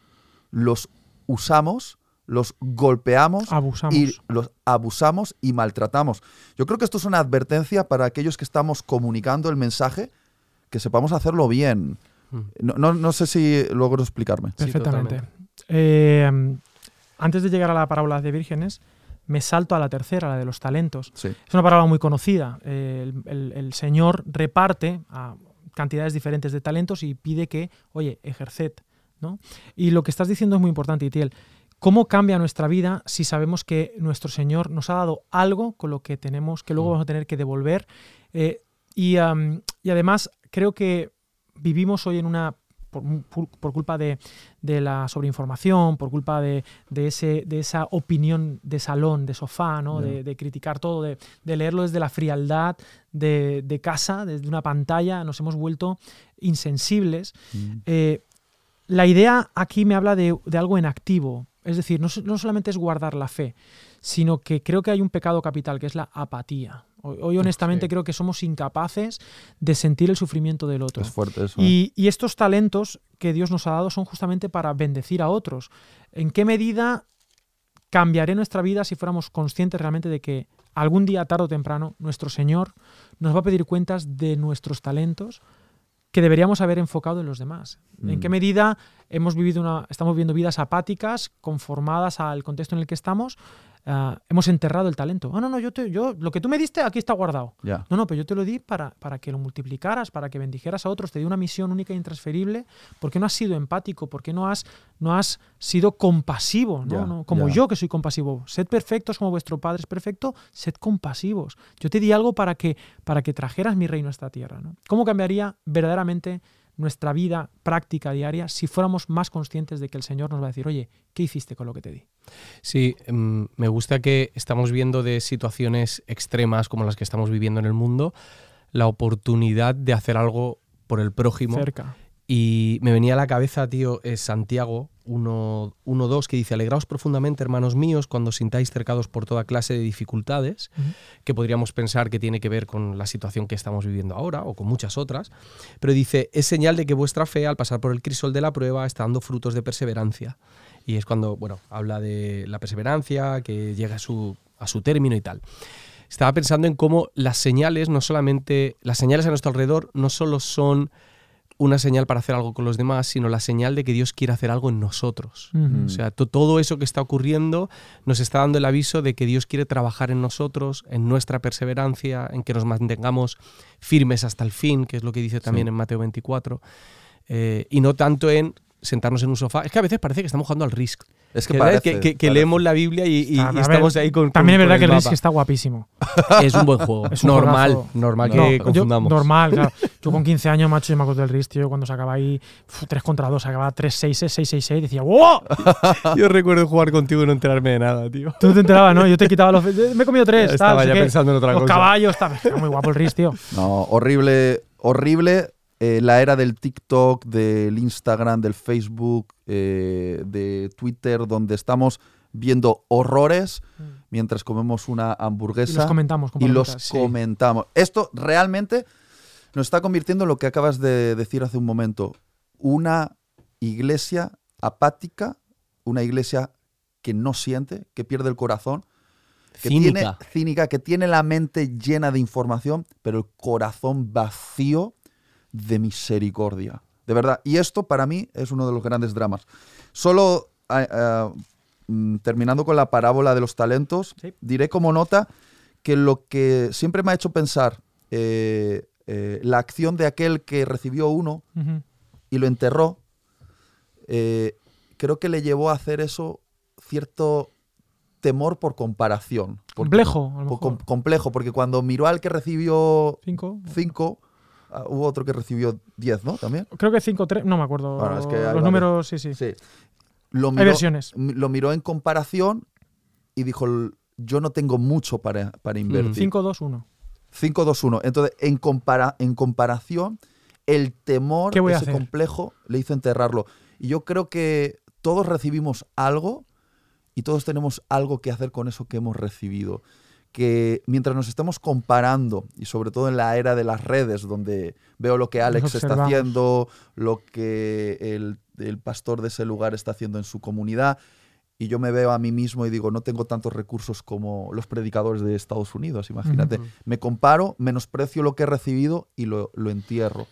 los usamos, los golpeamos
Abusamos.
y los abusamos y maltratamos. Yo creo que esto es una advertencia para aquellos que estamos comunicando el mensaje, que sepamos hacerlo bien.
Mm.
No, no- no sé si logro explicarme.
Perfectamente. Eh, antes de llegar a la parábola de vírgenes, me salto a la tercera, la de los talentos.
Sí.
Es una parábola muy conocida. El, el- el Señor reparte a cantidades diferentes de talentos y pide que, oye, ejerced. ¿no? Y lo que estás diciendo es muy importante, Itiel. ¿Cómo cambia nuestra vida si sabemos que nuestro Señor nos ha dado algo con lo que tenemos, que luego
Mm.
vamos a tener que devolver? Eh, y, además, creo que vivimos hoy en una. Por, culpa de, de la sobreinformación, por culpa de, de ese, de esa opinión de salón, de sofá, ¿no? De, de criticar todo, de, leerlo desde la frialdad de, casa, desde una pantalla, nos hemos vuelto insensibles.
Mm.
Eh, la idea aquí me habla de algo en activo. Es decir, no, no solamente es guardar la fe, sino que creo que hay un pecado capital, que es la apatía. Hoy, hoy, honestamente
Sí.
creo que somos incapaces de sentir el sufrimiento del otro.
Es fuerte eso. ¿eh?
Y, y estos talentos que Dios nos ha dado son justamente para bendecir a otros. ¿En qué medida cambiaré nuestra vida si fuéramos conscientes realmente de que algún día, tarde o temprano, nuestro Señor nos va a pedir cuentas de nuestros talentos que deberíamos haber enfocado en los demás? ¿En
Mm.
qué medida hemos vivido una, estamos viviendo vidas apáticas, conformadas al contexto en el que estamos? Ah, hemos enterrado el talento. Ah, no, no, yo, te, yo lo que tú me diste aquí está guardado. No, no, pero yo te lo di para, para que lo multiplicaras, para que bendijeras a otros, te di una misión única e intransferible. ¿Por qué no has sido empático? ¿Por qué no has, no has sido compasivo? ¿no?
Ya,
No, Como yo que soy compasivo. Sed perfectos como vuestro Padre es perfecto, sed compasivos. Yo te di algo para que, para que trajeras mi reino a esta tierra. ¿no? ¿Cómo cambiaría verdaderamente nuestra vida práctica diaria si fuéramos más conscientes de que el Señor nos va a decir, oye, ¿qué hiciste con lo que te di?
Sí, mm, me gusta que estamos viendo de situaciones extremas como las que estamos viviendo en el mundo, la oportunidad de hacer algo por el prójimo.
Cerca.
Y me venía a la cabeza, tío, es Santiago 1.2, que dice, alegraos profundamente, hermanos míos, cuando os sintáis cercados por toda clase de dificultades, que podríamos pensar que tiene que ver con la situación que estamos viviendo ahora o con muchas otras, pero dice, es señal de que vuestra fe, al pasar por el crisol de la prueba, está dando frutos de perseverancia. Y es cuando, bueno, habla de la perseverancia, que llega a su, a su término y tal. Estaba pensando en cómo las señales, no solamente, las señales a nuestro alrededor no solo son una señal para hacer algo con los demás, sino la señal de que Dios quiere hacer algo en nosotros. O sea, to- todo eso que está ocurriendo nos está dando el aviso de que Dios quiere trabajar en nosotros, en nuestra perseverancia, en que nos mantengamos firmes hasta el fin, que es lo que dice también
Sí.
en Mateo 24, eh, y no tanto en sentarnos en un sofá. Es que a veces parece que estamos jugando al Risk.
Es que
Que,
parece,
que, que-
parece.
leemos la Biblia y, y- y
ver,
estamos ahí con.
También
con-
es verdad que el Risk está guapísimo.
Es un buen juego. <laughs>
Es un
normal,
juegazo.
normal
No,
que
yo-
confundamos.
normal, claro. <laughs> Yo con 15 años, macho, yo me acuerdo del Risk, tío, cuando sacaba ahí 3 contra 2, sacaba 3-6, 6-6-6, decía, ¡wow! <laughs>
Yo recuerdo jugar contigo y no enterarme de nada, tío.
Tú no te enterabas, ¿no? Yo te quitaba los. Me he comido 3,
Estaba
tal,
ya
no
pensando en otra
Los
cosa.
caballos, está, está muy guapo el Risk, tío.
No, horrible, horrible. Eh, la era del TikTok, del Instagram, del Facebook, eh, de Twitter, donde estamos viendo horrores mientras comemos una
Y
hamburguesa
los comentamos.
y los
sí.
comentamos. Esto realmente nos está convirtiendo en lo que acabas de decir hace un momento. Una iglesia apática, una iglesia que no siente, que pierde el corazón, que tiene
Cínica.
cínica, que tiene la mente llena de información, pero el corazón vacío de misericordia. De verdad. Y esto para mí es uno de los grandes dramas. Solo ah, ah, mm, terminando con la parábola de los talentos,
Sí.
diré como nota que lo que siempre me ha hecho pensar eh, eh, la acción de aquel que recibió uno y lo enterró, eh, creo que le llevó a hacer eso cierto temor por comparación. Porque-
Complejo, a lo
por com-
mejor.
complejo, porque cuando miró al que recibió
Cinco.
cinco, ah, hubo otro que recibió diez, ¿no? También.
Creo que 5-3, no me acuerdo.
Bueno, es que hay
los números, sí, sí.
Sí. Lo
Hay
miró,
versiones.
m- lo miró en comparación y dijo, "L- yo no tengo mucho para, para invertir.
5-2-1.
5-2-1. Entonces, en, compara- en comparación, el temor,
¿Qué voy a
ese complejo, le hizo enterrarlo. Y yo creo que todos recibimos algo y todos tenemos algo que hacer con eso que hemos recibido. Que mientras nos estamos comparando, y sobre todo en la era de las redes, donde veo lo que Alex está haciendo, lo que el, el pastor de ese lugar está haciendo en su comunidad, y yo me veo a mí mismo y digo, no tengo tantos recursos como los predicadores de Estados Unidos, imagínate. Me comparo, menosprecio lo que he recibido y lo, lo entierro.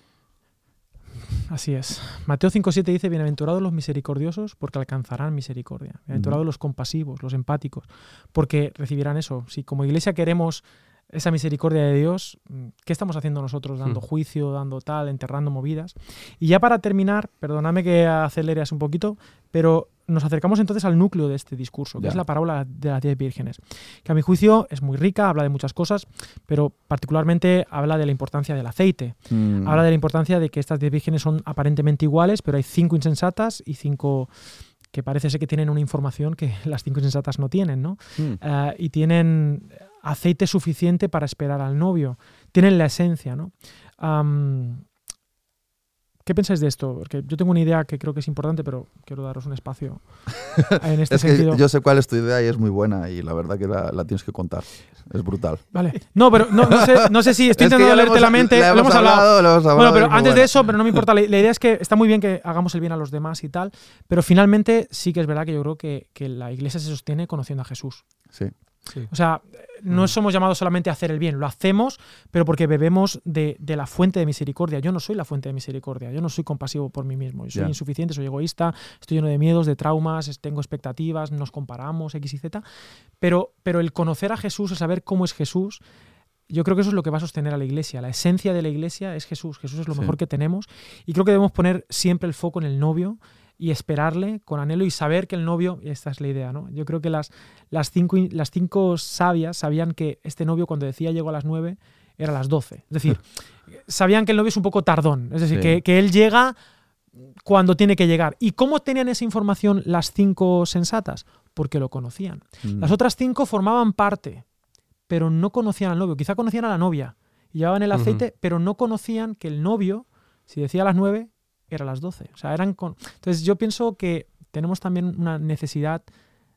Así es. Mateo 5.7 dice, bienaventurados los misericordiosos porque alcanzarán misericordia. Bienaventurados los compasivos, los empáticos, porque recibirán eso. Si como iglesia queremos esa misericordia de Dios, mm, ¿qué estamos haciendo nosotros? Dando
Hmm.
juicio, dando tal, enterrando movidas. Y ya para terminar, perdóname que aceleres un poquito, pero nos acercamos entonces al núcleo de este discurso, que
Ya.
es la parábola de las diez vírgenes, que a mi juicio es muy rica, habla de muchas cosas, pero particularmente habla de la importancia del aceite.
Mm.
Habla de la importancia de que estas diez vírgenes son aparentemente iguales, pero hay cinco insensatas y cinco que parece ser que tienen una información que <laughs> las cinco insensatas no tienen, ¿no?
Mm.
Eh, y tienen aceite suficiente para esperar al novio. Tienen la esencia, ¿no? ¿Qué pensáis de esto? Porque yo tengo una idea que creo que es importante, pero quiero daros un espacio <laughs> en este
Es
sentido.
que yo sé cuál es tu idea y es muy buena y la verdad que la, la tienes que contar. Es brutal.
Vale. No, pero no, no sé, no sé si estoy
Es que
intentando
lo
leerte
hemos-
la mente.
la
Lo hemos hablado.
lo hemos hablado
Bueno, pero antes de eso, pero no me importa. La, la idea es que está muy bien que hagamos el bien a los demás y tal, pero finalmente sí que es verdad que yo creo que, que la iglesia se sostiene conociendo a Jesús.
Sí.
O sea, no somos llamados solamente a hacer el bien, lo hacemos, pero porque bebemos de, de la fuente de misericordia. Yo no soy la fuente de misericordia, yo no soy compasivo por mí mismo, yo soy insuficiente, soy egoísta, estoy lleno de miedos, de traumas, tengo expectativas, nos comparamos, X y Z, pero, pero el conocer a Jesús, el saber cómo es Jesús, yo creo que eso es lo que va a sostener a la iglesia. La esencia de la iglesia es Jesús. Jesús es lo
Sí.
mejor que tenemos. Y creo que debemos poner siempre el foco en el novio y esperarle con anhelo y saber que el novio, y esta es la idea, ¿no? Yo creo que las, las, cinco, in- las cinco sabias sabían que este novio cuando decía llegó a las nueve era a las doce. Es decir, <laughs> sabían que el novio es un poco tardón. Es decir,
Sí.
que, que él llega cuando tiene que llegar. ¿Y cómo tenían esa información las cinco sensatas? Porque lo conocían.
Mm.
Las otras cinco formaban parte, pero no conocían al novio. Quizá conocían a la novia y llevaban el aceite, pero no conocían que el novio, si decía a las nueve, era a las doce. O sea, eran con... Entonces yo pienso que tenemos también una necesidad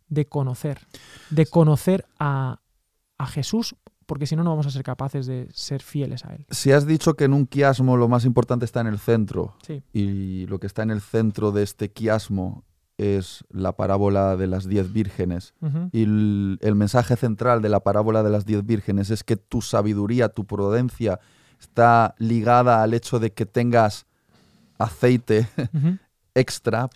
de conocer, de conocer a, a Jesús, porque si no, no vamos a ser capaces de ser fieles a Él.
Si has dicho que en un quiasmo lo más importante está en el centro
Sí.
y lo que está en el centro de este quiasmo es la parábola de las diez vírgenes y el, el mensaje central de la parábola de las diez vírgenes es que tu sabiduría, tu prudencia está ligada al hecho de que tengas aceite <laughs> extra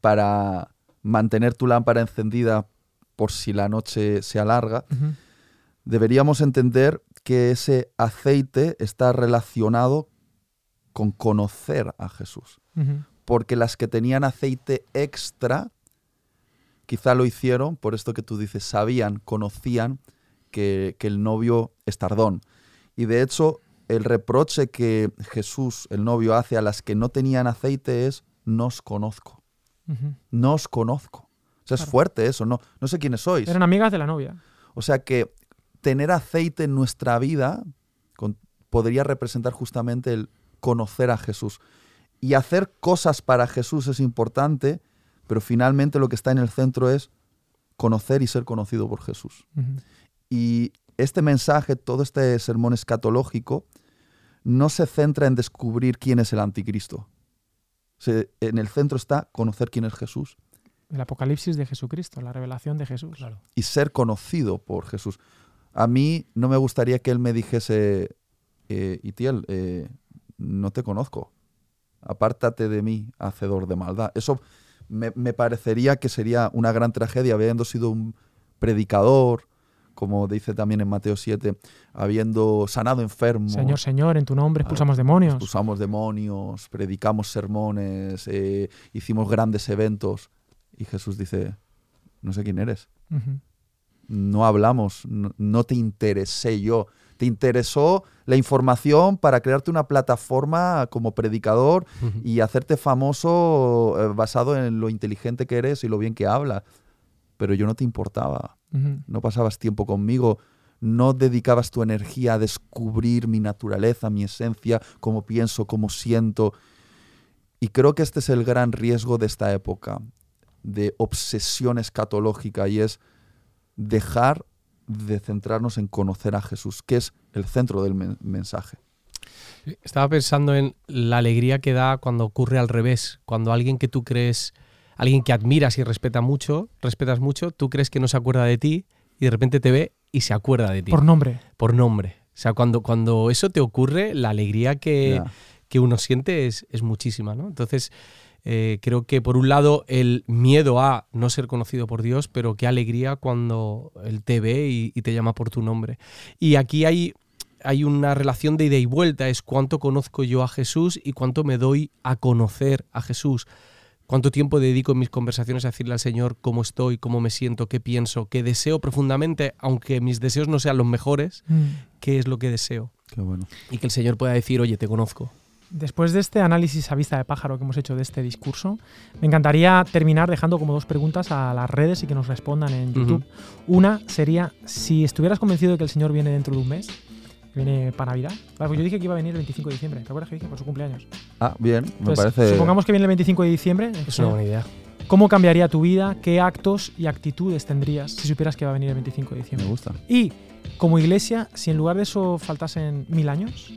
para mantener tu lámpara encendida por si la noche se alarga, deberíamos entender que ese aceite está relacionado con conocer a Jesús. Porque las que tenían aceite extra, quizá lo hicieron, por esto que tú dices, sabían, conocían que, que el novio es tardón. Y de hecho, el reproche que Jesús, el novio, hace a las que no tenían aceite es, no os conozco,
Ujú.
no os conozco. O sea, es fuerte eso, no, no sé quiénes sois.
Eran amigas de la novia.
O sea que tener aceite en nuestra vida con- podría representar justamente el conocer a Jesús. Y hacer cosas para Jesús es importante, pero finalmente lo que está en el centro es conocer y ser conocido por Jesús. Y este mensaje, todo este sermón escatológico, no se centra en descubrir quién es el anticristo. Se- en el centro está conocer quién es Jesús
El apocalipsis de Jesucristo, la revelación de Jesús.
y ser conocido por Jesús. A mí no me gustaría que él me dijese, eh, Itiel, eh, no te conozco, apártate de mí, hacedor de maldad. Eso me, me parecería que sería una gran tragedia, habiendo sido un predicador, como dice también en Mateo 7, habiendo sanado enfermos.
Señor, Señor, en tu nombre
Claro,
expulsamos demonios.
Expulsamos demonios, predicamos sermones, eh, hicimos grandes eventos. Y Jesús dice, no sé quién eres no hablamos, no, no te interesé yo. Te interesó la información para crearte una plataforma como predicador y hacerte famoso eh, basado en lo inteligente que eres y lo bien que hablas. Pero yo no te importaba, no pasabas tiempo conmigo, no dedicabas tu energía a descubrir mi naturaleza, mi esencia, cómo pienso, cómo siento. Y creo que este es el gran riesgo de esta época, de obsesión escatológica, y es dejar de centrarnos en conocer a Jesús, que es el centro del men- mensaje.
Estaba pensando en la alegría que da cuando ocurre al revés, cuando alguien que tú crees, alguien que admiras y respeta mucho, respetas mucho, tú crees que no se acuerda de ti y de repente te ve y se acuerda de ti
Por nombre.
por nombre. O sea, cuando, cuando eso te ocurre, la alegría que, que uno siente es, es muchísima, ¿no? Entonces, eh, creo que por un lado el miedo a no ser conocido por Dios, pero qué alegría cuando Él te ve y, y te llama por tu nombre. Y aquí hay, hay una relación de ida y vuelta, es cuánto conozco yo a Jesús y cuánto me doy a conocer a Jesús. Cuánto tiempo dedico en mis conversaciones a decirle al Señor cómo estoy, cómo me siento, qué pienso, qué deseo profundamente, aunque mis deseos no sean los mejores,
Mm.
qué es lo que deseo.
Qué bueno.
Y que el Señor pueda decir, oye, te conozco.
Después de este análisis a vista de pájaro que hemos hecho de este discurso, me encantaría terminar dejando como dos preguntas a las redes y que nos respondan en YouTube. Una sería, si estuvieras convencido de que el Señor viene dentro de un mes, que viene para Navidad. Vale, pues yo dije que iba a venir el 25 de diciembre. ¿Te acuerdas que dije? Por su cumpleaños.
Ah, bien, me
Entonces,
parece.
Supongamos que viene el 25 de diciembre.
Es una buena idea.
¿Cómo cambiaría tu vida? ¿Qué actos y actitudes tendrías si supieras que va a venir el 25 de
Me
diciembre?
gusta.
Y como iglesia, si en lugar de eso faltasen mil años,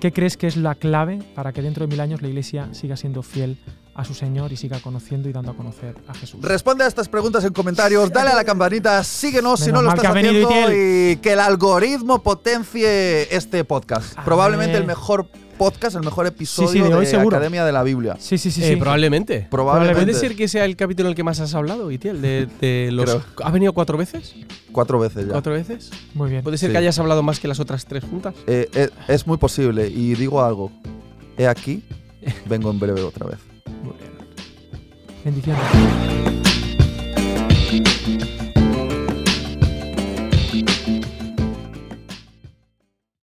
¿qué crees que es la clave para que dentro de mil años la iglesia siga siendo fiel a su Señor y siga conociendo y dando a conocer a Jesús?
Responde a estas preguntas en comentarios, dale a la campanita, síguenos si no lo estás
que
haciendo y que el algoritmo potencie este podcast.
A
Probablemente
ver.
el mejor podcast, el mejor episodio
sí, de hoy seguro.
Academia de la Biblia.
Sí, sí, sí.
Eh,
sí.
probablemente.
Probablemente.
¿Puede ser que sea el capítulo en el que más has hablado, Itiel? De, de los,
Creo.
¿Ha venido cuatro veces?
Cuatro veces ya.
¿Cuatro veces?
Muy bien.
¿Puede ser
Sí.
que hayas hablado más que las otras tres juntas?
Eh, eh, es muy posible y digo algo. He aquí, vengo en breve otra vez.
Muy bien.
Bendiciones.